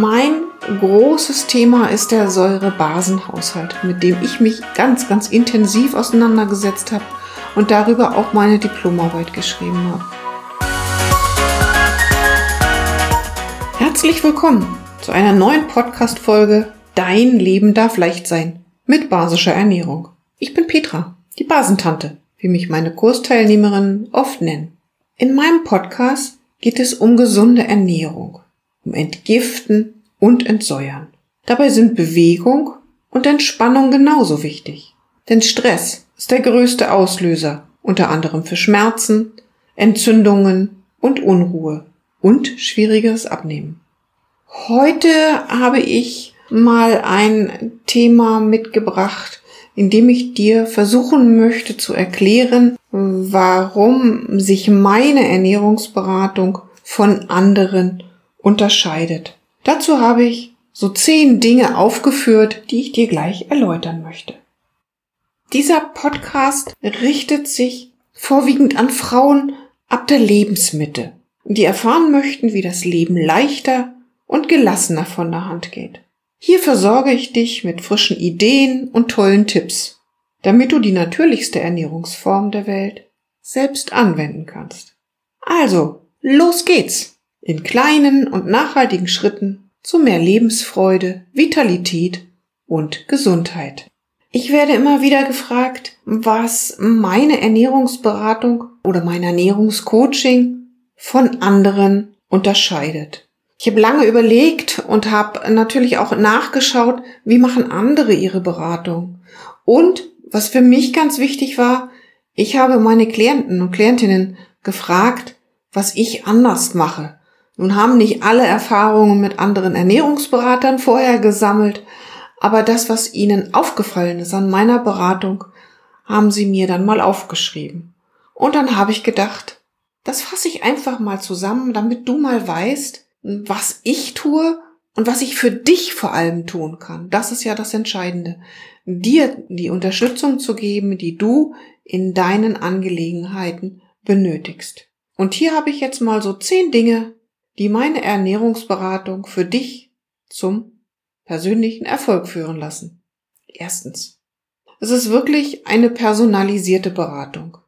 Mein großes Thema ist der Säurebasenhaushalt, mit dem ich mich ganz, ganz intensiv auseinandergesetzt habe und darüber auch meine Diplomarbeit geschrieben habe. Herzlich willkommen zu einer neuen Podcast-Folge Dein Leben darf leicht sein mit basischer Ernährung. Ich bin Petra, die Basentante, wie mich meine Kursteilnehmerinnen oft nennen. In meinem Podcast geht es um gesunde Ernährung um Entgiften und Entsäuern. Dabei sind Bewegung und Entspannung genauso wichtig. Denn Stress ist der größte Auslöser, unter anderem für Schmerzen, Entzündungen und Unruhe und schwieriges Abnehmen. Heute habe ich mal ein Thema mitgebracht, in dem ich dir versuchen möchte zu erklären, warum sich meine Ernährungsberatung von anderen unterscheidet. Dazu habe ich so zehn Dinge aufgeführt, die ich dir gleich erläutern möchte. Dieser Podcast richtet sich vorwiegend an Frauen ab der Lebensmitte, die erfahren möchten, wie das Leben leichter und gelassener von der Hand geht. Hier versorge ich dich mit frischen Ideen und tollen Tipps, damit du die natürlichste Ernährungsform der Welt selbst anwenden kannst. Also, los geht's! In kleinen und nachhaltigen Schritten zu mehr Lebensfreude, Vitalität und Gesundheit. Ich werde immer wieder gefragt, was meine Ernährungsberatung oder mein Ernährungscoaching von anderen unterscheidet. Ich habe lange überlegt und habe natürlich auch nachgeschaut, wie machen andere ihre Beratung. Und was für mich ganz wichtig war, ich habe meine Klienten und Klientinnen gefragt, was ich anders mache, nun haben nicht alle Erfahrungen mit anderen Ernährungsberatern vorher gesammelt, aber das, was ihnen aufgefallen ist an meiner Beratung, haben sie mir dann mal aufgeschrieben. Und dann habe ich gedacht, das fasse ich einfach mal zusammen, damit du mal weißt, was ich tue und was ich für dich vor allem tun kann. Das ist ja das Entscheidende. Dir die Unterstützung zu geben, die du in deinen Angelegenheiten benötigst. Und hier habe ich jetzt mal so zehn Dinge, die meine Ernährungsberatung für dich zum persönlichen Erfolg führen lassen. Erstens. Es ist wirklich eine personalisierte Beratung.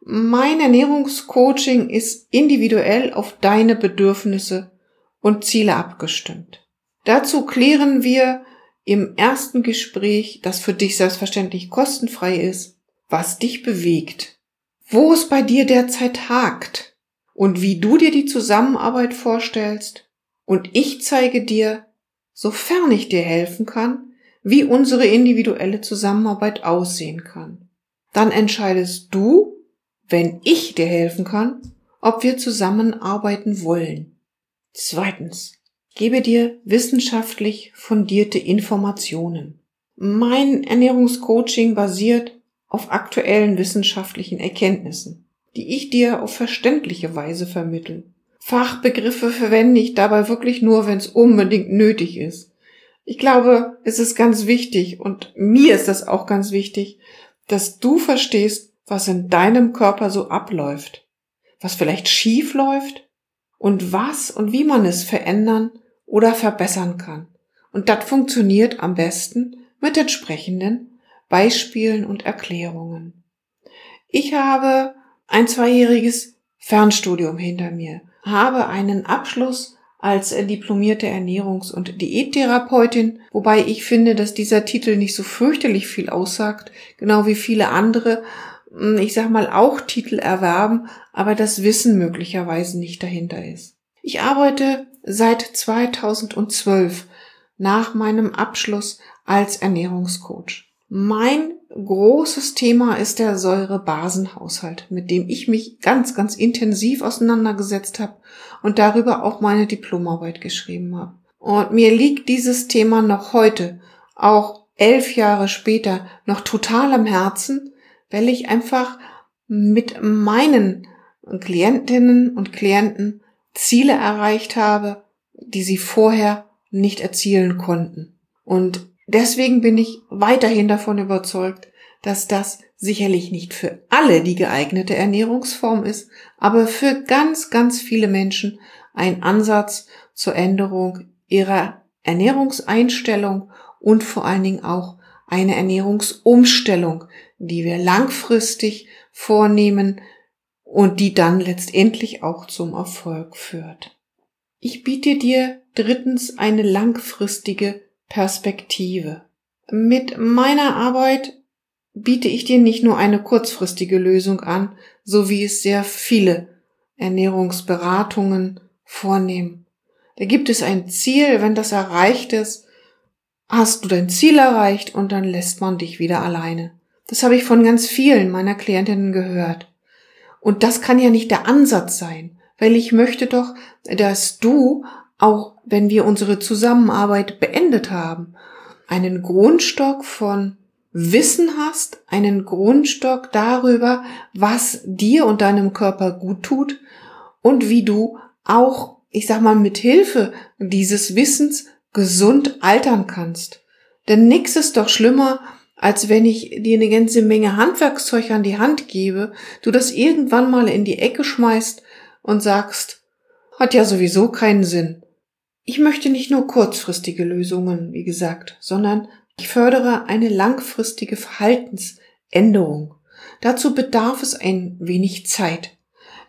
Mein Ernährungscoaching ist individuell auf deine Bedürfnisse und Ziele abgestimmt. Dazu klären wir im ersten Gespräch, das für dich selbstverständlich kostenfrei ist, was dich bewegt, wo es bei dir derzeit hakt, und wie du dir die Zusammenarbeit vorstellst und ich zeige dir, sofern ich dir helfen kann, wie unsere individuelle Zusammenarbeit aussehen kann. Dann entscheidest du, wenn ich dir helfen kann, ob wir zusammenarbeiten wollen. Zweitens, gebe dir wissenschaftlich fundierte Informationen. Mein Ernährungscoaching basiert auf aktuellen wissenschaftlichen Erkenntnissen die ich dir auf verständliche Weise vermittle. Fachbegriffe verwende ich dabei wirklich nur, wenn es unbedingt nötig ist. Ich glaube, es ist ganz wichtig und mir ist das auch ganz wichtig, dass du verstehst, was in deinem Körper so abläuft, was vielleicht schief läuft und was und wie man es verändern oder verbessern kann. Und das funktioniert am besten mit entsprechenden Beispielen und Erklärungen. Ich habe ein zweijähriges Fernstudium hinter mir, habe einen Abschluss als diplomierte Ernährungs- und Diättherapeutin, wobei ich finde, dass dieser Titel nicht so fürchterlich viel aussagt, genau wie viele andere, hm, ich sag mal, auch Titel erwerben, aber das Wissen möglicherweise nicht dahinter ist. Ich arbeite seit 2012 nach meinem Abschluss als Ernährungscoach. Mein großes Thema ist der Säurebasenhaushalt, mit dem ich mich ganz, ganz intensiv auseinandergesetzt habe und darüber auch meine Diplomarbeit geschrieben habe. Und mir liegt dieses Thema noch heute, auch elf Jahre später, noch total am Herzen, weil ich einfach mit meinen Klientinnen und Klienten Ziele erreicht habe, die sie vorher nicht erzielen konnten. Und Deswegen bin ich weiterhin davon überzeugt, dass das sicherlich nicht für alle die geeignete Ernährungsform ist, aber für ganz, ganz viele Menschen ein Ansatz zur Änderung ihrer Ernährungseinstellung und vor allen Dingen auch eine Ernährungsumstellung, die wir langfristig vornehmen und die dann letztendlich auch zum Erfolg führt. Ich biete dir drittens eine langfristige Perspektive. Mit meiner Arbeit biete ich dir nicht nur eine kurzfristige Lösung an, so wie es sehr viele Ernährungsberatungen vornehmen. Da gibt es ein Ziel, wenn das erreicht ist, hast du dein Ziel erreicht und dann lässt man dich wieder alleine. Das habe ich von ganz vielen meiner Klientinnen gehört. Und das kann ja nicht der Ansatz sein, weil ich möchte doch, dass du, auch wenn wir unsere Zusammenarbeit beendet haben, einen Grundstock von Wissen hast, einen Grundstock darüber, was dir und deinem Körper gut tut und wie du auch, ich sag mal, mit Hilfe dieses Wissens gesund altern kannst. Denn nix ist doch schlimmer, als wenn ich dir eine ganze Menge Handwerkszeug an die Hand gebe, du das irgendwann mal in die Ecke schmeißt und sagst, hat ja sowieso keinen Sinn. Ich möchte nicht nur kurzfristige Lösungen, wie gesagt, sondern ich fördere eine langfristige Verhaltensänderung. Dazu bedarf es ein wenig Zeit.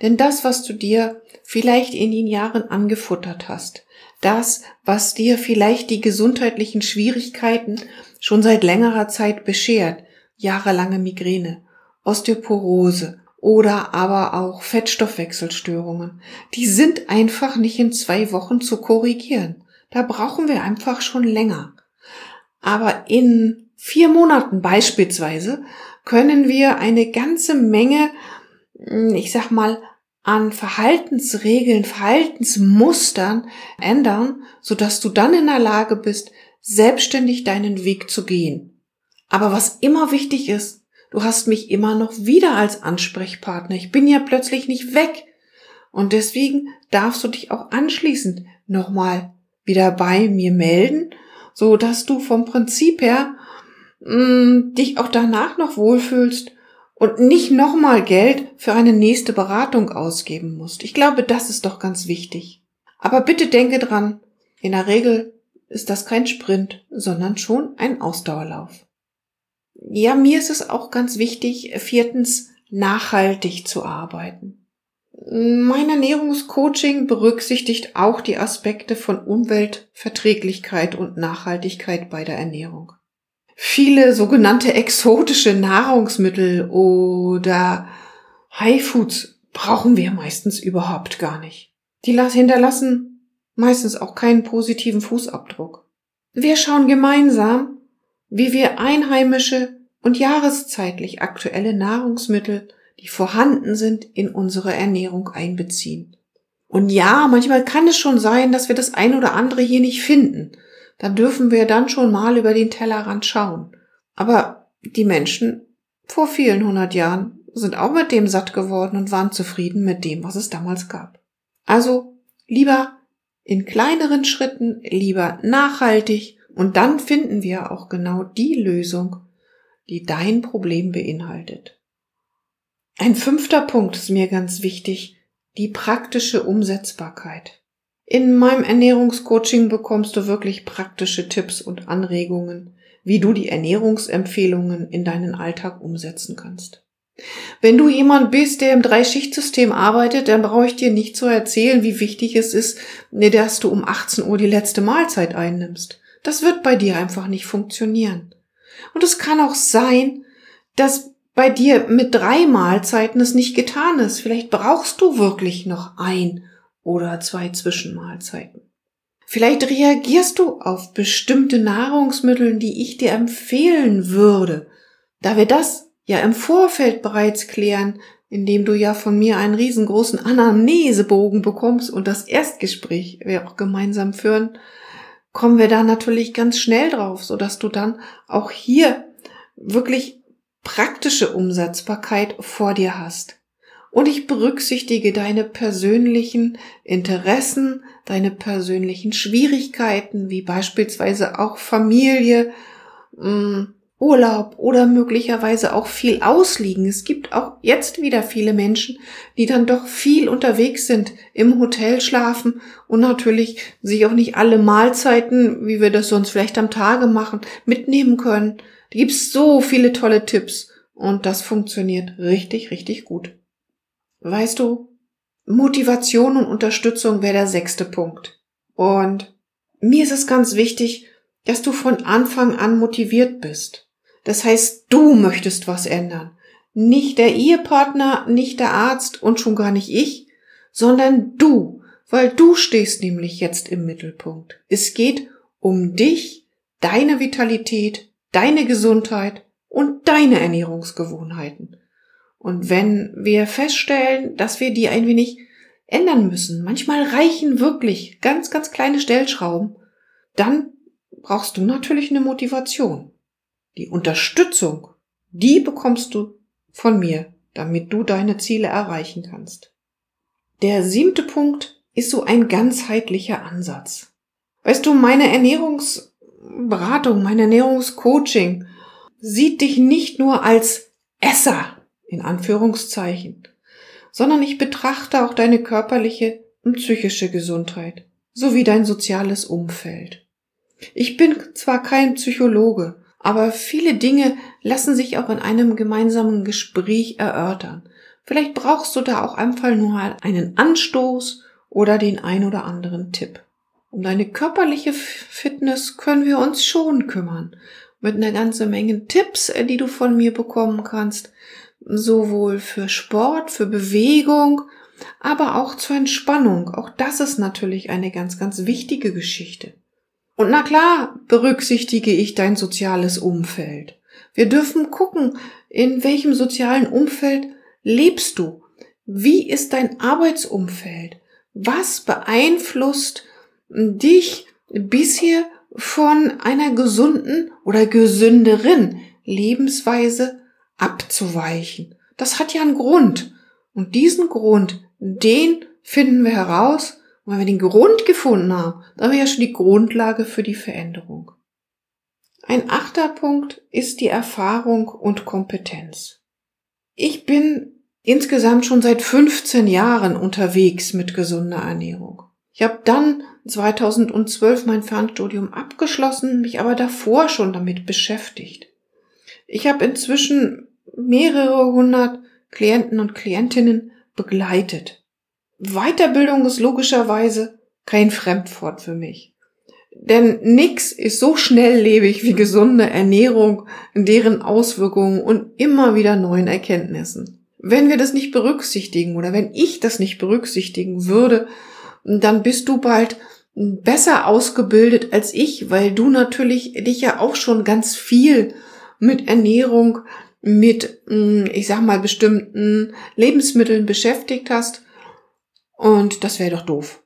Denn das, was du dir vielleicht in den Jahren angefuttert hast, das, was dir vielleicht die gesundheitlichen Schwierigkeiten schon seit längerer Zeit beschert, jahrelange Migräne, Osteoporose oder aber auch Fettstoffwechselstörungen, die sind einfach nicht in zwei Wochen zu korrigieren. Da brauchen wir einfach schon länger. Aber in vier Monaten beispielsweise können wir eine ganze Menge, hm, ich sag mal, an Verhaltensregeln, Verhaltensmustern ändern, sodass du dann in der Lage bist, selbstständig deinen Weg zu gehen. Aber was immer wichtig ist, du hast mich immer noch wieder als Ansprechpartner. Ich bin ja plötzlich nicht weg. Und deswegen darfst du dich auch anschließend nochmal wieder bei mir melden so dass du vom Prinzip her mh, mm, dich auch danach noch wohlfühlst und nicht nochmal Geld für eine nächste Beratung ausgeben musst. Ich glaube, das ist doch ganz wichtig. Aber bitte denke dran, in der Regel ist das kein Sprint, sondern schon ein Ausdauerlauf. Ja, mir ist es auch ganz wichtig, viertens, nachhaltig zu arbeiten. Mein Ernährungscoaching berücksichtigt auch die Aspekte von Umweltverträglichkeit und Nachhaltigkeit bei der Ernährung. Viele sogenannte exotische Nahrungsmittel oder High Foods brauchen wir meistens überhaupt gar nicht. Die hinterlassen meistens auch keinen positiven Fußabdruck. Wir schauen gemeinsam, wie wir einheimische und jahreszeitlich aktuelle Nahrungsmittel die vorhanden sind, in unsere Ernährung einbeziehen. Und ja, manchmal kann es schon sein, dass wir das ein oder andere hier nicht finden. Da dürfen wir dann schon mal über den Tellerrand schauen. Aber die Menschen vor vielen hundert Jahren sind auch mit dem satt geworden und waren zufrieden mit dem, was es damals gab. Also lieber in kleineren Schritten, lieber nachhaltig und dann finden wir auch genau die Lösung, die dein Problem beinhaltet. Ein fünfter Punkt ist mir ganz wichtig, die praktische Umsetzbarkeit. In meinem Ernährungscoaching bekommst du wirklich praktische Tipps und Anregungen, wie du die Ernährungsempfehlungen in deinen Alltag umsetzen kannst. Wenn du jemand bist, der im Dreischichtsystem arbeitet, dann brauche ich dir nicht zu erzählen, wie wichtig es ist, dass du um 18 Uhr die letzte Mahlzeit einnimmst. Das wird bei dir einfach nicht funktionieren. Und es kann auch sein, dass bei dir mit drei Mahlzeiten es nicht getan ist. Vielleicht brauchst du wirklich noch ein oder zwei Zwischenmahlzeiten. Vielleicht reagierst du auf bestimmte Nahrungsmittel, die ich dir empfehlen würde. Da wir das ja im Vorfeld bereits klären, indem du ja von mir einen riesengroßen Anamnesebogen bekommst und das Erstgespräch wir auch gemeinsam führen, kommen wir da natürlich ganz schnell drauf, so dass du dann auch hier wirklich praktische Umsetzbarkeit vor dir hast. Und ich berücksichtige deine persönlichen Interessen, deine persönlichen Schwierigkeiten, wie beispielsweise auch Familie, mm, Urlaub oder möglicherweise auch viel ausliegen. Es gibt auch jetzt wieder viele Menschen, die dann doch viel unterwegs sind, im Hotel schlafen und natürlich sich auch nicht alle Mahlzeiten, wie wir das sonst vielleicht am Tage machen, mitnehmen können. Da gibt's so viele tolle Tipps und das funktioniert richtig, richtig gut. Weißt du, Motivation und Unterstützung wäre der sechste Punkt. Und mir ist es ganz wichtig, dass du von Anfang an motiviert bist. Das heißt, du möchtest was ändern. Nicht der Ehepartner, nicht der Arzt und schon gar nicht ich, sondern du, weil du stehst nämlich jetzt im Mittelpunkt. Es geht um dich, deine Vitalität, deine Gesundheit und deine Ernährungsgewohnheiten. Und wenn wir feststellen, dass wir die ein wenig ändern müssen, manchmal reichen wirklich ganz, ganz kleine Stellschrauben, dann brauchst du natürlich eine Motivation. Die Unterstützung, die bekommst du von mir, damit du deine Ziele erreichen kannst. Der siebte Punkt ist so ein ganzheitlicher Ansatz. Weißt du, meine Ernährungsberatung, mein Ernährungscoaching sieht dich nicht nur als Esser, in Anführungszeichen, sondern ich betrachte auch deine körperliche und psychische Gesundheit sowie dein soziales Umfeld. Ich bin zwar kein Psychologe, aber viele Dinge lassen sich auch in einem gemeinsamen Gespräch erörtern. Vielleicht brauchst du da auch einfach nur einen Anstoß oder den ein oder anderen Tipp. Um deine körperliche Fitness können wir uns schon kümmern. Mit einer ganzen Menge Tipps, äh, die du von mir bekommen kannst. Sowohl für Sport, für Bewegung, aber auch zur Entspannung. Auch das ist natürlich eine ganz, ganz wichtige Geschichte. Und na klar berücksichtige ich dein soziales Umfeld. Wir dürfen gucken, in welchem sozialen Umfeld lebst du? Wie ist dein Arbeitsumfeld? Was beeinflusst dich bisher von einer gesunden oder gesünderen Lebensweise abzuweichen? Das hat ja einen Grund. Und diesen Grund, den finden wir heraus und wenn wir den Grund gefunden haben, dann haben wir ja schon die Grundlage für die Veränderung. Ein achter Punkt ist die Erfahrung und Kompetenz. Ich bin insgesamt schon seit 15 Jahren unterwegs mit gesunder Ernährung. Ich habe dann 2012 mein Fernstudium abgeschlossen, mich aber davor schon damit beschäftigt. Ich habe inzwischen mehrere hundert Klienten und Klientinnen begleitet. Weiterbildung ist logischerweise kein Fremdwort für mich. Denn nix ist so schnelllebig wie gesunde Ernährung, deren Auswirkungen und immer wieder neuen Erkenntnissen. Wenn wir das nicht berücksichtigen oder wenn ich das nicht berücksichtigen würde, dann bist du bald besser ausgebildet als ich, weil du natürlich dich ja auch schon ganz viel mit Ernährung, mit, ich sag mal, bestimmten Lebensmitteln beschäftigt hast und das wäre doch doof.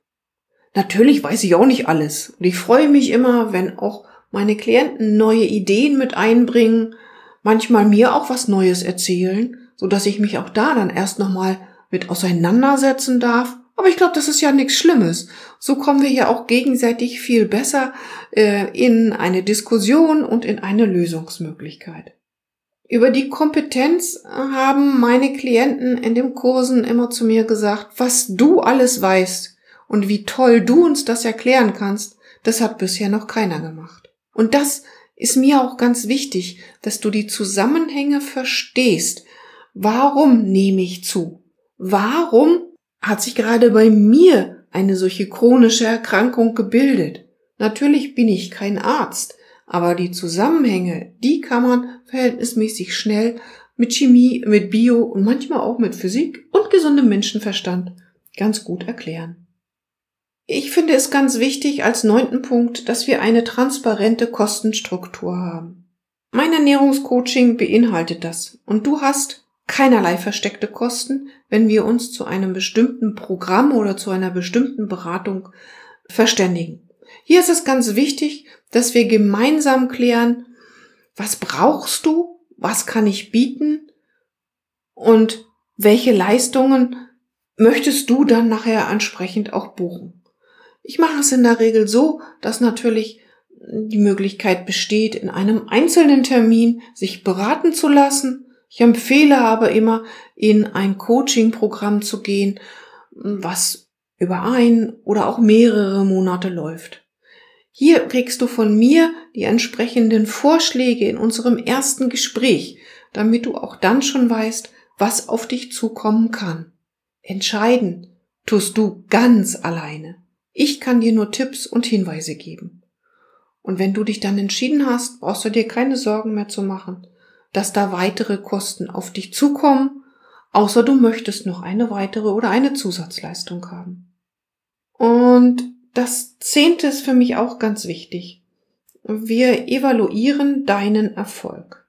Natürlich weiß ich auch nicht alles. Und ich freue mich immer, wenn auch meine Klienten neue Ideen mit einbringen, manchmal mir auch was Neues erzählen, so dass ich mich auch da dann erst nochmal mit auseinandersetzen darf. Aber ich glaube, das ist ja nichts Schlimmes. So kommen wir ja auch gegenseitig viel besser äh, in eine Diskussion und in eine Lösungsmöglichkeit. Über die Kompetenz haben meine Klienten in den Kursen immer zu mir gesagt, was du alles weißt und wie toll du uns das erklären kannst, das hat bisher noch keiner gemacht. Und das ist mir auch ganz wichtig, dass du die Zusammenhänge verstehst. Warum nehme ich zu? Warum hat sich gerade bei mir eine solche chronische Erkrankung gebildet? Natürlich bin ich kein Arzt, aber die Zusammenhänge, die kann man verhältnismäßig schnell mit Chemie, mit Bio und manchmal auch mit Physik und gesundem Menschenverstand ganz gut erklären. Ich finde es ganz wichtig als neunten Punkt, dass wir eine transparente Kostenstruktur haben. Mein Ernährungscoaching beinhaltet das und du hast keinerlei versteckte Kosten, wenn wir uns zu einem bestimmten Programm oder zu einer bestimmten Beratung verständigen. Hier ist es ganz wichtig, dass wir gemeinsam klären, was brauchst du, was kann ich bieten und welche Leistungen möchtest du dann nachher entsprechend auch buchen. Ich mache es in der Regel so, dass natürlich die Möglichkeit besteht, in einem einzelnen Termin sich beraten zu lassen. Ich empfehle aber immer, in ein Coaching-Programm zu gehen, was über ein oder auch mehrere Monate läuft. Hier kriegst du von mir die entsprechenden Vorschläge in unserem ersten Gespräch, damit du auch dann schon weißt, was auf dich zukommen kann. Entscheiden tust du ganz alleine. Ich kann dir nur Tipps und Hinweise geben. Und wenn du dich dann entschieden hast, brauchst du dir keine Sorgen mehr zu machen, dass da weitere Kosten auf dich zukommen, außer du möchtest noch eine weitere oder eine Zusatzleistung haben. Und das zehnte ist für mich auch ganz wichtig. Wir evaluieren deinen Erfolg.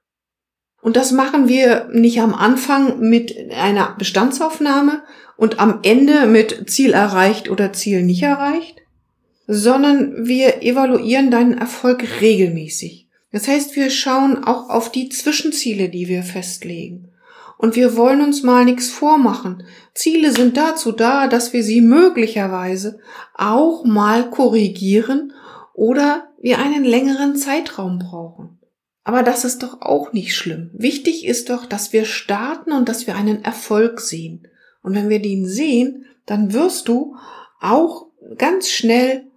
Und das machen wir nicht am Anfang mit einer Bestandsaufnahme und am Ende mit Ziel erreicht oder Ziel nicht erreicht, sondern wir evaluieren deinen Erfolg regelmäßig. Das heißt, wir schauen auch auf die Zwischenziele, die wir festlegen. Und wir wollen uns mal nichts vormachen. Ziele sind dazu da, dass wir sie möglicherweise auch mal korrigieren oder wir einen längeren Zeitraum brauchen. Aber das ist doch auch nicht schlimm. Wichtig ist doch, dass wir starten und dass wir einen Erfolg sehen. Und wenn wir den sehen, dann wirst du auch ganz schnell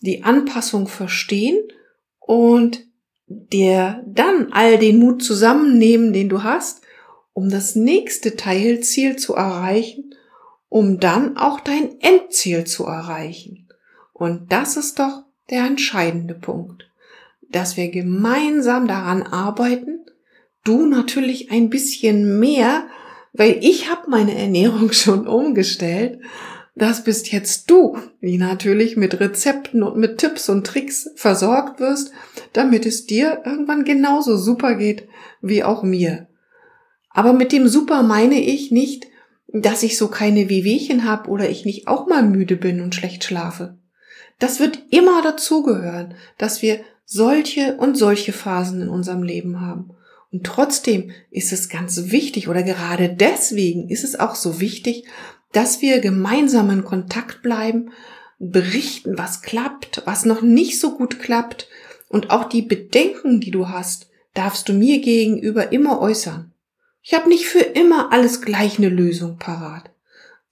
die Anpassung verstehen und dir dann all den Mut zusammennehmen, den du hast, um das nächste Teilziel zu erreichen, um dann auch dein Endziel zu erreichen. Und das ist doch der entscheidende Punkt dass wir gemeinsam daran arbeiten. Du natürlich ein bisschen mehr, weil ich habe meine Ernährung schon umgestellt. Das bist jetzt du, die natürlich mit Rezepten und mit Tipps und Tricks versorgt wirst, damit es dir irgendwann genauso super geht wie auch mir. Aber mit dem super meine ich nicht, dass ich so keine Wehwehchen habe oder ich nicht auch mal müde bin und schlecht schlafe. Das wird immer dazugehören, dass wir solche und solche Phasen in unserem Leben haben. Und trotzdem ist es ganz wichtig oder gerade deswegen ist es auch so wichtig, dass wir gemeinsam in Kontakt bleiben, berichten, was klappt, was noch nicht so gut klappt und auch die Bedenken, die du hast, darfst du mir gegenüber immer äußern. Ich habe nicht für immer alles gleich eine Lösung parat.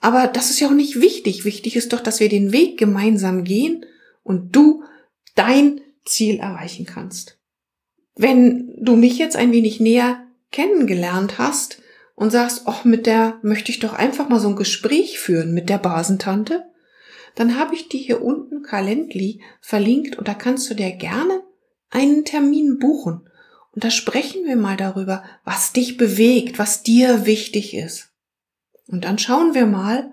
Aber das ist ja auch nicht wichtig. Wichtig ist doch, dass wir den Weg gemeinsam gehen und du dein Ziel erreichen kannst. Wenn du mich jetzt ein wenig näher kennengelernt hast und sagst, ach, mit der möchte ich doch einfach mal so ein Gespräch führen mit der Basentante, dann habe ich dir hier unten Calendly verlinkt und da kannst du dir gerne einen Termin buchen. Und da sprechen wir mal darüber, was dich bewegt, was dir wichtig ist. Und dann schauen wir mal,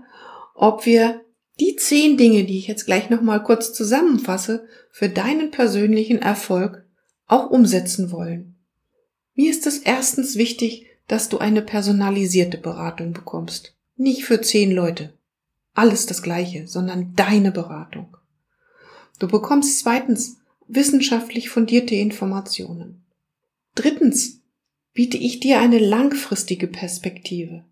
ob wir die zehn Dinge, die ich jetzt gleich nochmal kurz zusammenfasse, für deinen persönlichen Erfolg auch umsetzen wollen. Mir ist es erstens wichtig, dass du eine personalisierte Beratung bekommst. Nicht für zehn Leute. Alles das gleiche, sondern deine Beratung. Du bekommst zweitens wissenschaftlich fundierte Informationen. Drittens biete ich dir eine langfristige Perspektive.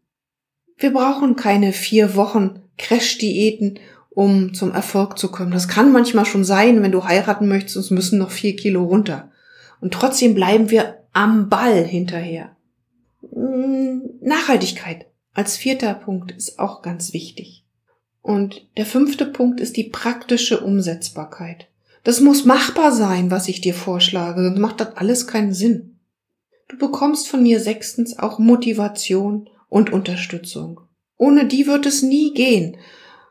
Wir brauchen keine vier Wochen Crash-Diäten, um zum Erfolg zu kommen. Das kann manchmal schon sein, wenn du heiraten möchtest, es müssen noch vier Kilo runter. Und trotzdem bleiben wir am Ball hinterher. Hm, Nachhaltigkeit als vierter Punkt ist auch ganz wichtig. Und der fünfte Punkt ist die praktische Umsetzbarkeit. Das muss machbar sein, was ich dir vorschlage, sonst macht das alles keinen Sinn. Du bekommst von mir sechstens auch Motivation und Unterstützung. Ohne die wird es nie gehen.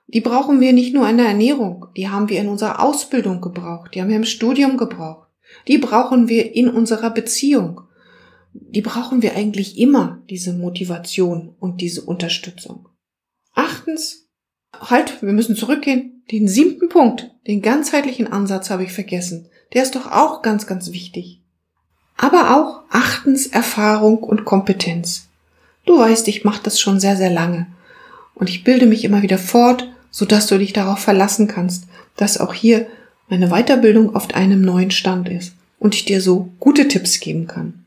Die brauchen wir nicht nur in der Ernährung, die haben wir in unserer Ausbildung gebraucht, die haben wir im Studium gebraucht, die brauchen wir in unserer Beziehung. Die brauchen wir eigentlich immer, diese Motivation und diese Unterstützung. Achtens, halt, wir müssen zurückgehen. Den siebten Punkt, den ganzheitlichen Ansatz habe ich vergessen. Der ist doch auch ganz, ganz wichtig. Aber auch achtens Erfahrung und Kompetenz. Du weißt, ich mache das schon sehr, sehr lange. Und ich bilde mich immer wieder fort, sodass du dich darauf verlassen kannst, dass auch hier meine Weiterbildung auf einem neuen Stand ist und ich dir so gute Tipps geben kann.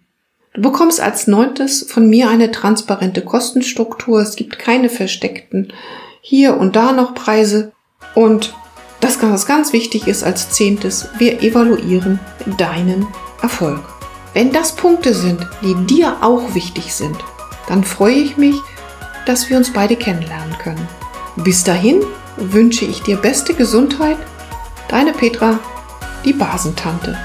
Du bekommst als neuntes von mir eine transparente Kostenstruktur. Es gibt keine versteckten hier und da noch Preise. Und Das, was ganz wichtig ist als zehntes, wir evaluieren deinen Erfolg. Wenn das Punkte sind, die dir auch wichtig sind, dann freue ich mich, dass wir uns beide kennenlernen können. Bis dahin wünsche ich dir beste Gesundheit. Deine Petra, die Basentante.